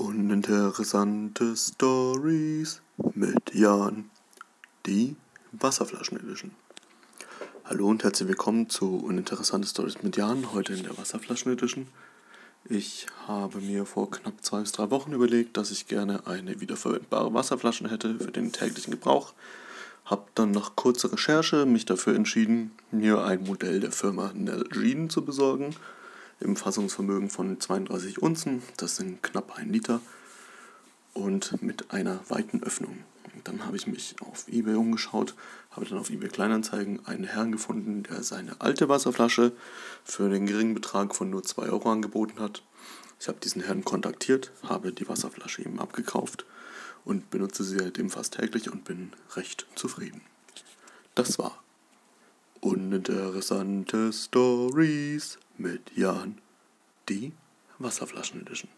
Uninteressante Stories mit Jan. Die Wasserflaschen Edition. Hallo und herzlich willkommen zu Uninteressante Stories mit Jan, heute in der Wasserflaschen Edition. Ich habe mir vor knapp zwei bis drei Wochen überlegt, dass ich gerne eine wiederverwendbare Wasserflasche hätte für den täglichen Gebrauch. Habe dann nach kurzer Recherche mich dafür entschieden, mir ein Modell der Firma Nalgene zu besorgen im Fassungsvermögen von 32 Unzen, das sind knapp ein Liter, und mit einer weiten Öffnung. Dann habe ich mich auf eBay umgeschaut, habe dann auf eBay Kleinanzeigen einen Herrn gefunden, der seine alte Wasserflasche für den geringen Betrag von nur 2 Euro angeboten hat. Ich habe diesen Herrn kontaktiert, habe die Wasserflasche ihm abgekauft und benutze sie seitdem fast täglich und bin recht zufrieden. Das war Uninteressante Stories mit Jan, die Wasserflaschen Edition.